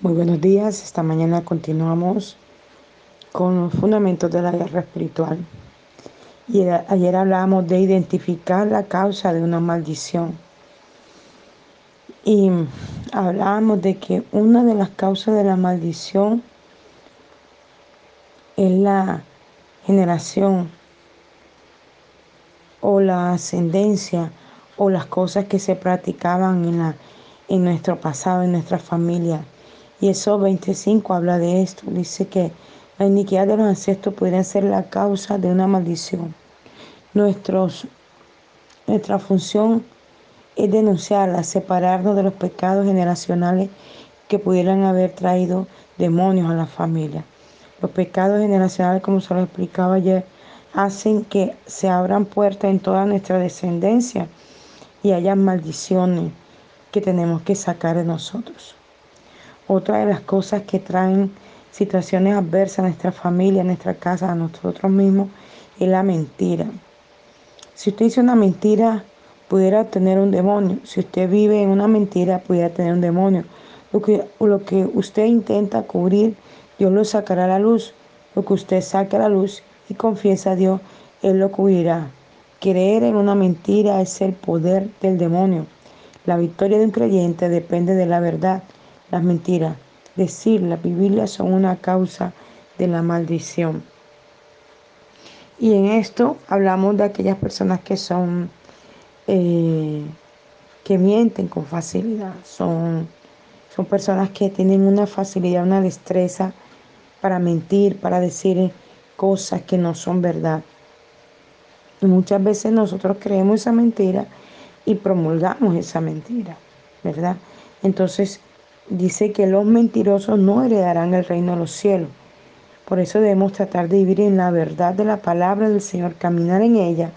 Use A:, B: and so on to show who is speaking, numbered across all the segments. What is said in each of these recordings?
A: Muy buenos días, esta mañana continuamos con los fundamentos de la guerra espiritual. Y ayer hablábamos de identificar la causa de una maldición. Y hablábamos de que una de las causas de la maldición es la generación o la ascendencia o las cosas que se practicaban en, la, en nuestro pasado, en nuestra familia y eso 25 habla de esto. Dice que la iniquidad de los ancestros pudiera ser la causa de una maldición. Nuestros, nuestra función es denunciarla, separarnos de los pecados generacionales que pudieran haber traído demonios a la familia. Los pecados generacionales, como se lo explicaba ayer, hacen que se abran puertas en toda nuestra descendencia y haya maldiciones que tenemos que sacar de nosotros. Otra de las cosas que traen situaciones adversas a nuestra familia, a nuestra casa, a nosotros mismos, es la mentira. Si usted dice una mentira, pudiera tener un demonio. Si usted vive en una mentira, pudiera tener un demonio. Lo que, lo que usted intenta cubrir, Dios lo sacará a la luz. Lo que usted saque a la luz y confiesa a Dios, Él lo cubrirá. Creer en una mentira es el poder del demonio. La victoria de un creyente depende de la verdad las mentiras, decirlas, vivirlas son una causa de la maldición. Y en esto hablamos de aquellas personas que son, eh, que mienten con facilidad, son, son personas que tienen una facilidad, una destreza para mentir, para decir cosas que no son verdad. Y muchas veces nosotros creemos esa mentira y promulgamos esa mentira, ¿verdad? Entonces, dice que los mentirosos no heredarán el reino de los cielos. Por eso debemos tratar de vivir en la verdad de la palabra del Señor, caminar en ella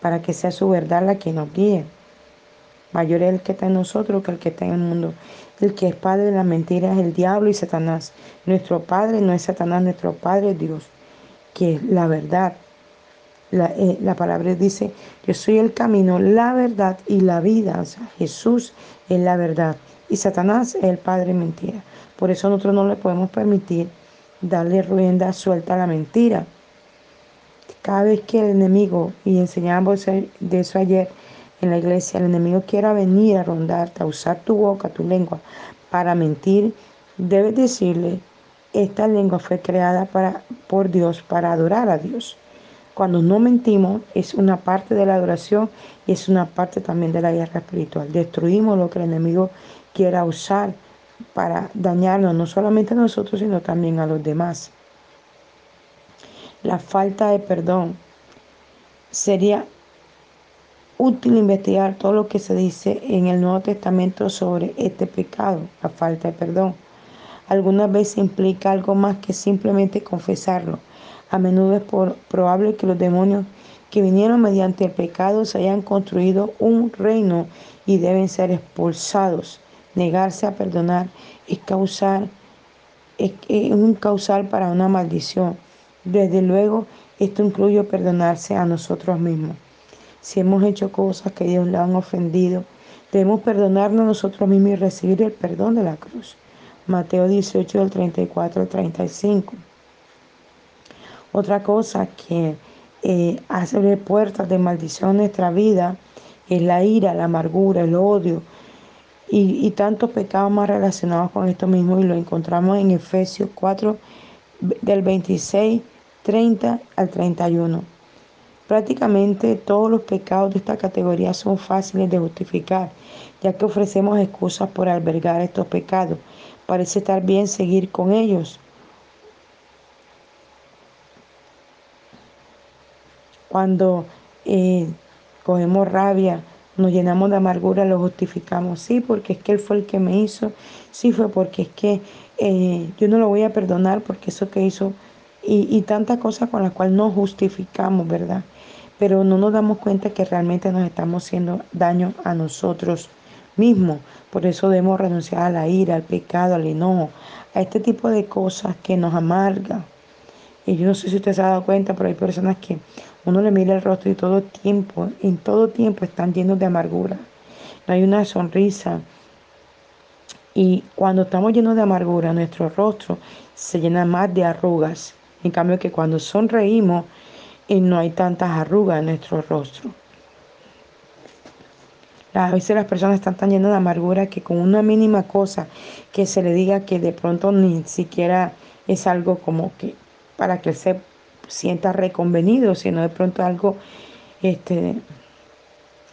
A: para que sea su verdad la que nos guíe. Mayor es el que está en nosotros que el que está en el mundo. El que es padre de las mentiras es el diablo y Satanás. Nuestro padre no es Satanás, nuestro padre es Dios, que es la verdad. La, eh, la, palabra dice, yo soy el camino, la verdad y la vida. O sea, Jesús es la verdad. Y Satanás es el padre mentira. Por eso nosotros no le podemos permitir darle rienda suelta a la mentira. Cada vez que el enemigo, y enseñamos de eso ayer en la iglesia, el enemigo quiera venir a rondarte, a usar tu boca, tu lengua, para mentir, debes decirle, esta lengua fue creada para, por Dios, para adorar a Dios. Cuando no mentimos es una parte de la adoración y es una parte también de la guerra espiritual. Destruimos lo que el enemigo quiera usar para dañarnos, no solamente a nosotros, sino también a los demás. La falta de perdón. Sería útil investigar todo lo que se dice en el Nuevo Testamento sobre este pecado, la falta de perdón. Algunas veces implica algo más que simplemente confesarlo. A menudo es probable que los demonios que vinieron mediante el pecado se hayan construido un reino y deben ser expulsados. Negarse a perdonar es causar es, un causal para una maldición. Desde luego, esto incluye perdonarse a nosotros mismos. Si hemos hecho cosas que Dios le han ofendido, debemos perdonarnos nosotros mismos y recibir el perdón de la cruz. Mateo 18, del 34 al 35. Otra cosa que eh, hace puertas de maldición en nuestra vida es la ira, la amargura, el odio, y, tantos pecados más relacionados con esto mismo y lo encontramos en Efesios 4 del 26, 30 al 31. Prácticamente todos los pecados de esta categoría son fáciles de justificar, ya que ofrecemos excusas por albergar estos pecados. Parece estar bien seguir con ellos. Cuando eh, cogemos rabia, nos llenamos de amargura, lo justificamos. Sí, porque es que Él fue el que me hizo. Sí, fue porque es que eh, yo no lo voy a perdonar porque eso que hizo. Y, y tantas cosas con las cuales no justificamos, ¿verdad? Pero no nos damos cuenta que realmente nos estamos haciendo daño a nosotros mismos. Por eso debemos renunciar a la ira, al pecado, al enojo, a este tipo de cosas que nos amargan. Y yo no sé si usted se ha dado cuenta, pero hay personas que uno le mira el rostro y todo tiempo, en todo tiempo están llenos de amargura. No hay una sonrisa. Y cuando estamos llenos de amargura, nuestro rostro se llena más de arrugas. En cambio que cuando sonreímos, y no hay tantas arrugas en nuestro rostro. A veces las personas están tan llenas de amargura que con una mínima cosa que se le diga que de pronto ni siquiera es algo como que para que sienta reconvenido, sino de pronto algo este,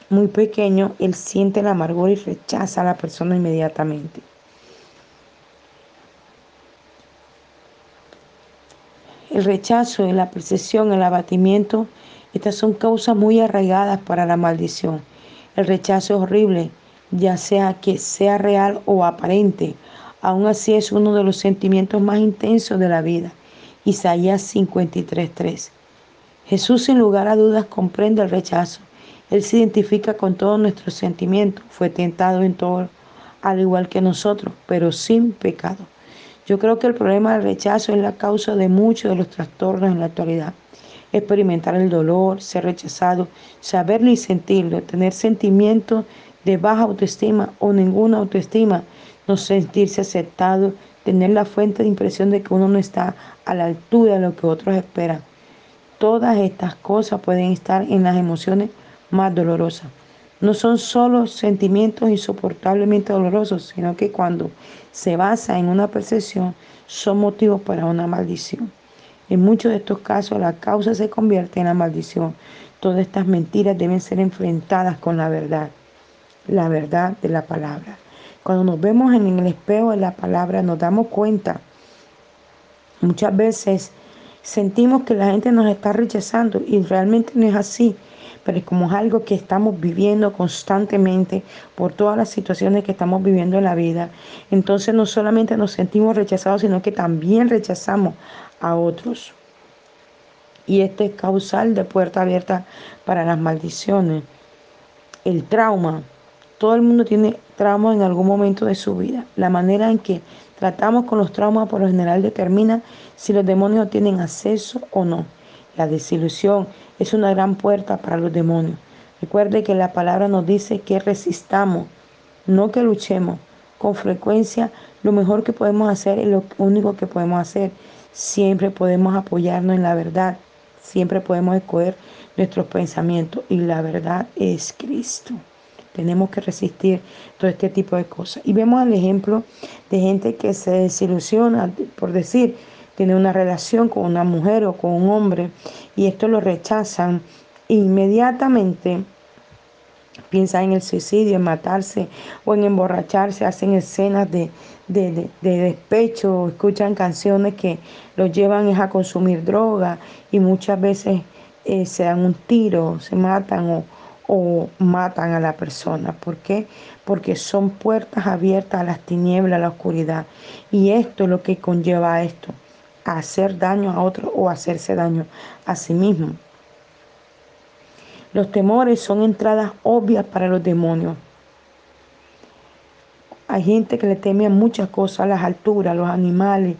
A: muy pequeño, él siente la amargura y rechaza a la persona inmediatamente. El rechazo, la percepción, el abatimiento, estas son causas muy arraigadas para la maldición. El rechazo es horrible, ya sea que sea real o aparente. Aún así es uno de los sentimientos más intensos de la vida. Isaías 53:3. Jesús sin lugar a dudas comprende el rechazo. Él se identifica con todos nuestros sentimientos. Fue tentado en todo, al igual que nosotros, pero sin pecado. Yo creo que el problema del rechazo es la causa de muchos de los trastornos en la actualidad. Experimentar el dolor, ser rechazado, saberlo y sentirlo, tener sentimientos de baja autoestima o ninguna autoestima, no sentirse aceptado, tener la fuente de impresión de que uno no está a la altura de lo que otros esperan. Todas estas cosas pueden estar en las emociones más dolorosas. No son solo sentimientos insoportablemente dolorosos, sino que cuando se basa en una percepción son motivos para una maldición. En muchos de estos casos la causa se convierte en la maldición. Todas estas mentiras deben ser enfrentadas con la verdad, la verdad de la palabra. Cuando nos vemos en el espejo de la palabra nos damos cuenta, muchas veces sentimos que la gente nos está rechazando y realmente no es así pero es como algo que estamos viviendo constantemente por todas las situaciones que estamos viviendo en la vida. Entonces no solamente nos sentimos rechazados, sino que también rechazamos a otros. Y este es causal de puerta abierta para las maldiciones. El trauma. Todo el mundo tiene trauma en algún momento de su vida. La manera en que tratamos con los traumas por lo general determina si los demonios tienen acceso o no. La desilusión es una gran puerta para los demonios. Recuerde que la palabra nos dice que resistamos, no que luchemos. Con frecuencia lo mejor que podemos hacer es lo único que podemos hacer. Siempre podemos apoyarnos en la verdad. Siempre podemos escoger nuestros pensamientos y la verdad es Cristo. Tenemos que resistir todo este tipo de cosas. Y vemos el ejemplo de gente que se desilusiona, por decir, tiene una relación con una mujer o con un hombre y esto lo rechazan, inmediatamente piensan en el suicidio, en matarse o en emborracharse, hacen escenas de, de, despecho, escuchan canciones que los llevan a consumir droga y muchas veces eh, se dan un tiro, se matan o, o matan a la persona. ¿Por qué? Porque son puertas abiertas a las tinieblas, a la oscuridad. Y esto es lo que conlleva a esto hacer daño a otro o hacerse daño a sí mismo. Los temores son entradas obvias para los demonios. Hay gente que le teme a muchas cosas, a las alturas, a los animales,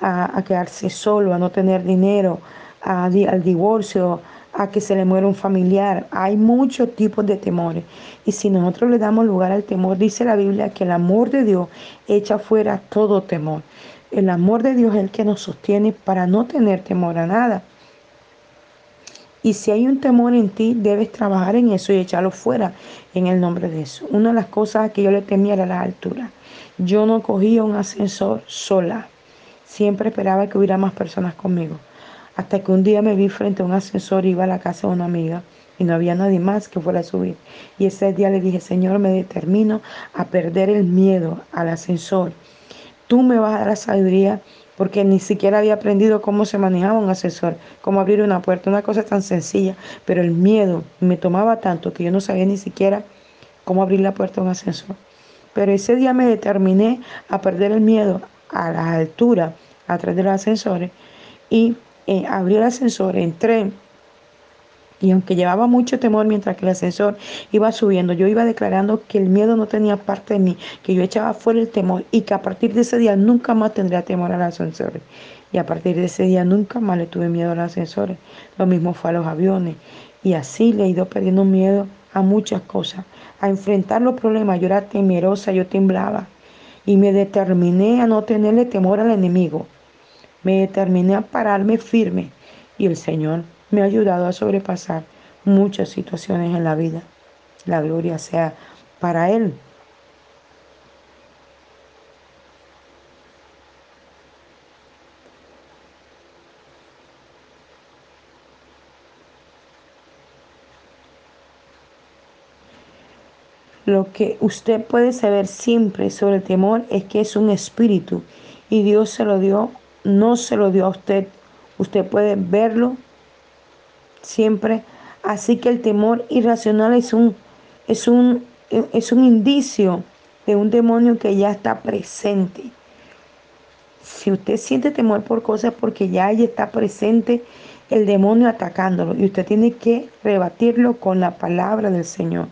A: a, quedarse solo, a no tener dinero, al divorcio, a que se le muera un familiar. Hay muchos tipos de temores. Y si nosotros le damos lugar al temor, dice la Biblia que el amor de Dios echa fuera todo temor. El amor de Dios es el que nos sostiene para no tener temor a nada. Y si hay un temor en ti, debes trabajar en eso y echarlo fuera en el nombre de eso. Una de las cosas que yo le temía era la altura. Yo no cogía un ascensor sola. Siempre esperaba que hubiera más personas conmigo. Hasta que un día me vi frente a un ascensor, iba a la casa de una amiga y no había nadie más que fuera a subir. Y ese día le dije, Señor, me determino a perder el miedo al ascensor tú me vas a dar la sabiduría porque ni siquiera había aprendido cómo se manejaba un ascensor, cómo abrir una puerta, una cosa tan sencilla, pero el miedo me tomaba tanto que yo no sabía ni siquiera cómo abrir la puerta de un ascensor. Pero ese día me determiné a perder el miedo a la altura a través de los ascensores y eh, abrí el ascensor, entré y aunque llevaba mucho temor mientras que el ascensor iba subiendo, yo iba declarando que el miedo no tenía parte de mí, que yo echaba fuera el temor y que a partir de ese día nunca más tendría temor al ascensor. Y a partir de ese día nunca más le tuve miedo a los ascensores. Lo mismo fue a los aviones. Y así le he ido perdiendo miedo a muchas cosas. A enfrentar los problemas, yo era temerosa, yo temblaba. y me determiné a no tenerle temor al enemigo. Me determiné a pararme firme y el Señor me ha ayudado a sobrepasar muchas situaciones en la vida. La gloria sea para Él. Lo que usted puede saber siempre sobre el temor es que es un espíritu y Dios se lo dio, no se lo dio a usted. Usted puede verlo siempre. Así que el temor irracional es un, es un, es un indicio de un demonio que ya está presente. Si usted siente temor por cosas porque ya ahí está presente el demonio atacándolo y usted tiene que rebatirlo con la palabra del Señor.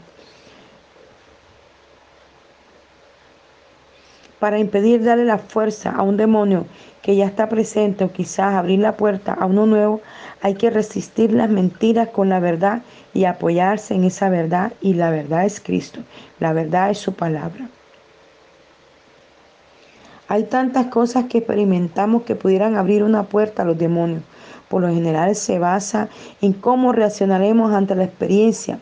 A: Para impedir darle la fuerza a un demonio que ya está presente o quizás abrir la puerta a uno nuevo, hay que resistir las mentiras con la verdad y apoyarse en esa verdad y la verdad es Cristo, la verdad es su palabra. Hay tantas cosas que experimentamos que pudieran abrir una puerta a los demonios. Por lo general se basa en cómo reaccionaremos ante la experiencia.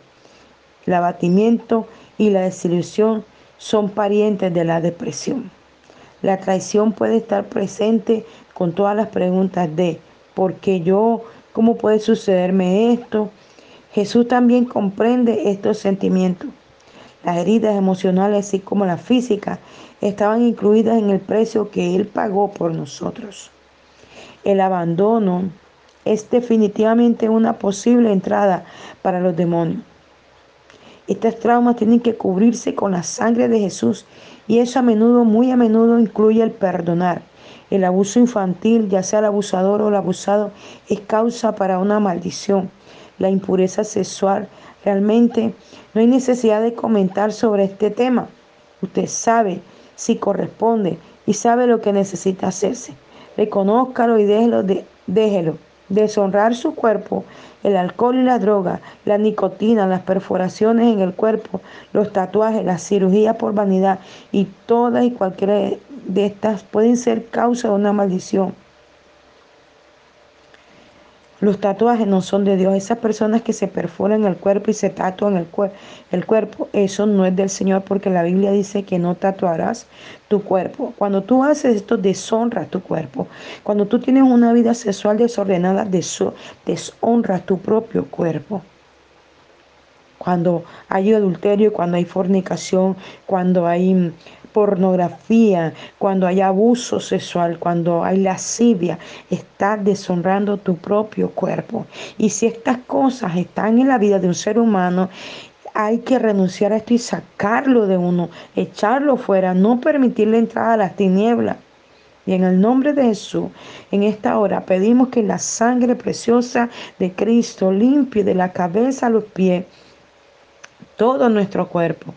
A: El abatimiento y la desilusión son parientes de la depresión. La traición puede estar presente con todas las preguntas de ¿por qué yo? ¿Cómo puede sucederme esto? Jesús también comprende estos sentimientos. Las heridas emocionales, así como las físicas, estaban incluidas en el precio que Él pagó por nosotros. El abandono es definitivamente una posible entrada para los demonios. Estos traumas tienen que cubrirse con la sangre de Jesús y eso a menudo, muy a menudo, incluye el perdonar. El abuso infantil, ya sea el abusador o el abusado, es causa para una maldición. La impureza sexual, realmente no hay necesidad de comentar sobre este tema. Usted sabe si corresponde y sabe lo que necesita hacerse. Reconózcalo y déjelo, déjelo. Deshonrar su cuerpo el alcohol y la droga, la nicotina, las perforaciones en el cuerpo, los tatuajes, la cirugía por vanidad y todas y cualquiera de estas pueden ser causa de una maldición. Los tatuajes no son de Dios. Esas personas que se perforan el cuerpo y se tatúan el, el cuerpo, eso no es del Señor porque la Biblia dice que no tatuarás tu cuerpo. Cuando tú haces esto, deshonras tu cuerpo. Cuando tú tienes una vida sexual desordenada, deshonras tu propio cuerpo cuando hay adulterio, cuando hay fornicación, cuando hay pornografía, cuando hay abuso sexual, cuando hay lascivia, estás deshonrando tu propio cuerpo. Y si estas cosas están en la vida de un ser humano, hay que renunciar a esto y sacarlo de uno, echarlo fuera, no permitirle entrada a las tinieblas. Y en el nombre de Jesús, en esta hora pedimos que la sangre preciosa de Cristo limpie de la cabeza a los pies todo nuestro cuerpo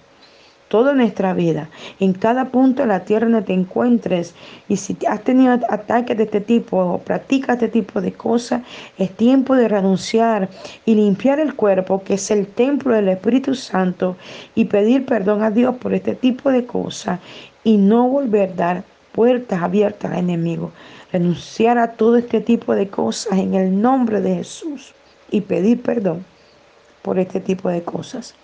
A: toda nuestra vida, en cada punto de la tierra donde te encuentres. Y si has tenido ataques de este tipo o practicas este tipo de cosas, es tiempo de renunciar y limpiar el cuerpo, que es el templo del Espíritu Santo, y pedir perdón a Dios por este tipo de cosas y no volver a dar puertas abiertas al enemigo. Renunciar a todo este tipo de cosas en el nombre de Jesús y pedir perdón por este tipo de cosas.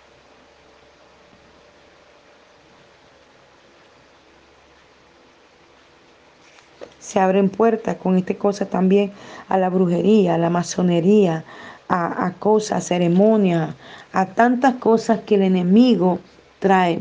A: Se abren puertas con esta cosa también a la brujería, a la masonería, a, a cosas, ceremonias, a tantas cosas que el enemigo trae.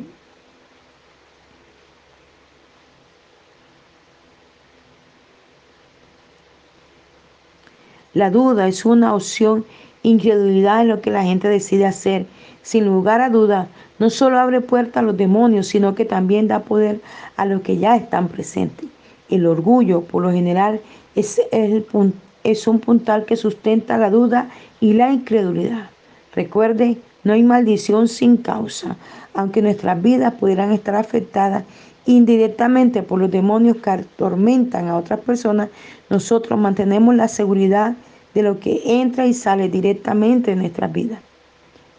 A: La duda es una opción, incredulidad es lo que la gente decide hacer. Sin lugar a duda, no solo abre puertas a los demonios, sino que también da poder a los que ya están presentes. El orgullo, por lo general, es, es un puntal que sustenta la duda y la incredulidad. Recuerde, no hay maldición sin causa, aunque nuestras vidas pudieran estar afectadas indirectamente por los demonios que atormentan a otras personas, nosotros mantenemos la seguridad de lo que entra y sale directamente de nuestras vidas.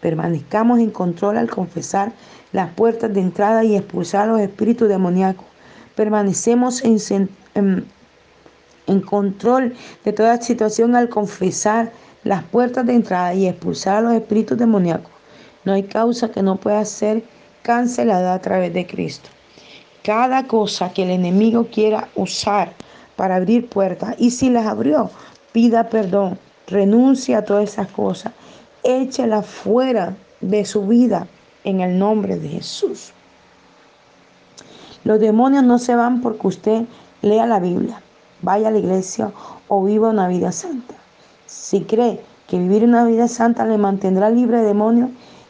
A: Permanezcamos en control al confesar las puertas de entrada y expulsar los espíritus demoníacos permanecemos en, control de toda situación al confesar las puertas de entrada y expulsar a los espíritus demoníacos. No hay causa que no pueda ser cancelada a través de Cristo. Cada cosa que el enemigo quiera usar para abrir puertas, y si las abrió, pida perdón, renuncie a todas esas cosas, échelas fuera de su vida en el nombre de Jesús. Los demonios no se van porque usted lea la Biblia, vaya a la iglesia o viva una vida santa. Si cree que vivir una vida santa le mantendrá libre de demonios,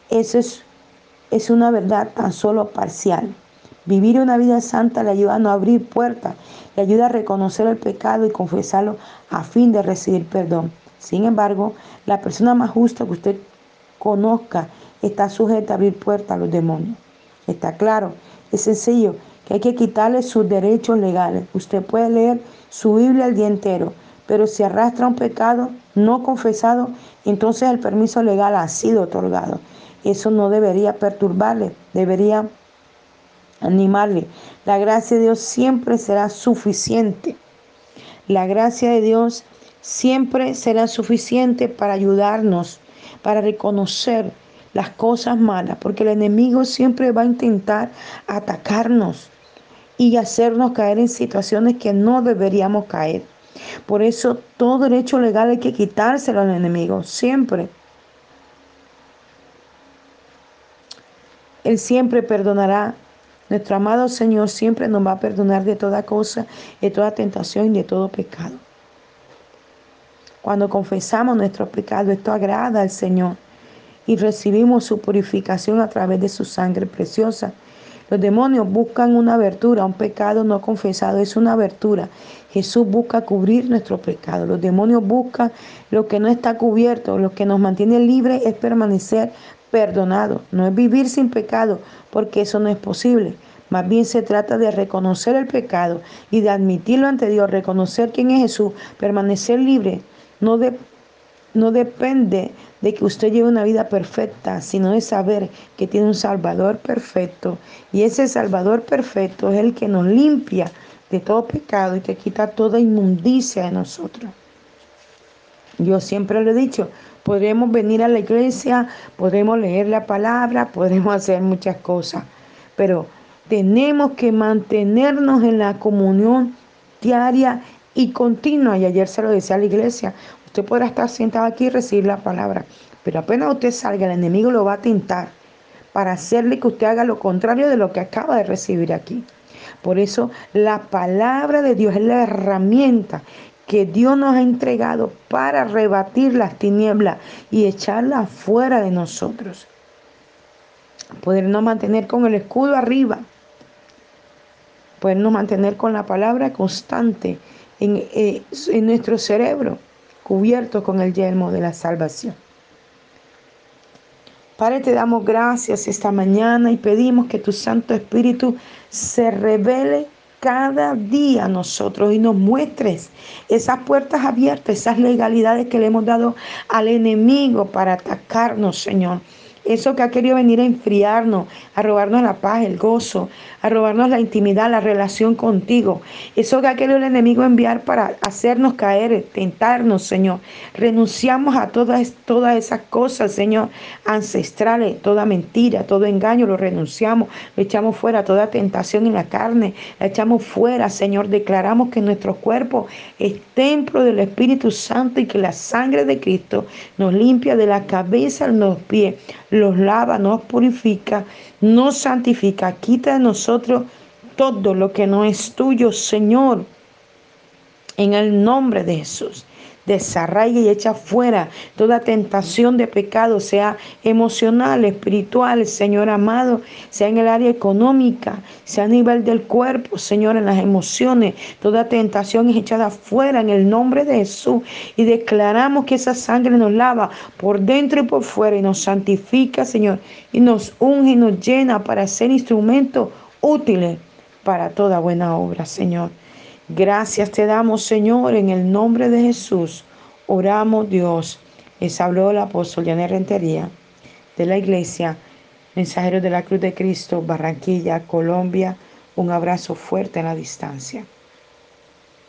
A: eso es, es una verdad tan solo parcial. Vivir una vida santa le ayuda a no abrir puertas, le ayuda a reconocer el pecado y confesarlo a fin de recibir perdón. Sin embargo, la persona más justa que usted conozca está sujeta a abrir puertas a los demonios. Está claro, es sencillo hay que quitarle sus derechos legales. Usted puede leer su Biblia el día entero, pero si arrastra un pecado no confesado, entonces el permiso legal ha sido otorgado. Eso no debería perturbarle, debería animarle. La gracia de Dios siempre será suficiente. La gracia de Dios siempre será suficiente para ayudarnos, para reconocer las cosas malas, porque el enemigo siempre va a intentar atacarnos y hacernos caer en situaciones que no deberíamos caer. Por eso todo derecho legal hay que quitárselo al enemigo, siempre. Él siempre perdonará. Nuestro amado Señor siempre nos va a perdonar de toda cosa, de toda tentación y de todo pecado. Cuando confesamos nuestros pecados, esto agrada al Señor y recibimos su purificación a través de su sangre preciosa. Los demonios buscan una abertura, un pecado no confesado es una abertura. Jesús busca cubrir nuestro pecado. Los demonios buscan lo que no está cubierto. Lo que nos mantiene libres es permanecer perdonado. No es vivir sin pecado, porque eso no es posible. Más bien se trata de reconocer el pecado y de admitirlo ante Dios, reconocer quién es Jesús, permanecer libre. No, no depende de que usted lleve una vida perfecta, sino de saber que tiene un Salvador perfecto. Y ese Salvador perfecto es el que nos limpia de todo pecado y que quita toda inmundicia de nosotros. Yo siempre lo he dicho, podremos venir a la iglesia, podremos leer la palabra, podemos hacer muchas cosas, pero tenemos que mantenernos en la comunión diaria y continua. Y ayer se lo decía a la iglesia, usted podrá estar sentado aquí y recibir la palabra, pero apenas usted salga, el enemigo lo va a tentar para hacerle que usted haga lo contrario de lo que acaba de recibir aquí. Por eso la palabra de Dios es la herramienta que Dios nos ha entregado para rebatir las tinieblas y echarlas fuera de nosotros. Podernos mantener con el escudo arriba podernos mantener con la palabra constante en, eh, en nuestro cerebro, cubierto con el yelmo de la salvación. Padre, te damos gracias esta mañana y pedimos que tu Santo Espíritu se revele cada día a nosotros y nos muestres esas puertas abiertas, esas legalidades que le hemos dado al enemigo para atacarnos, Señor. Eso que ha querido venir a enfriarnos, a robarnos la paz, el gozo, a robarnos la intimidad, la relación contigo. Eso que ha querido el enemigo enviar para hacernos caer, tentarnos, Señor. Renunciamos a todas, todas esas cosas, Señor, ancestrales, toda mentira, todo engaño, lo renunciamos, lo echamos fuera, toda tentación en la carne, la echamos fuera, Señor. Declaramos que nuestro cuerpo es templo del Espíritu Santo y que la sangre de Cristo nos limpia de la cabeza a los pies los lava, nos purifica, nos santifica, quita de nosotros todo lo que no es tuyo, Señor, en el nombre de Jesús desarraiga y echa fuera toda tentación de pecado, sea emocional, espiritual, Señor amado, sea en el área económica, sea a nivel del cuerpo, Señor, en las emociones. Toda tentación es echada fuera en el nombre de Jesús y declaramos que esa sangre nos lava por dentro y por fuera y nos santifica, Señor, y nos unge y nos llena para ser instrumentos útiles para toda buena obra, Señor. Gracias te damos, Señor, en el nombre de Jesús. Oramos, Dios. Les habló el apóstol Janet Rentería de la iglesia Mensajeros de la Cruz de Cristo, Barranquilla, Colombia, Un abrazo fuerte a la distancia.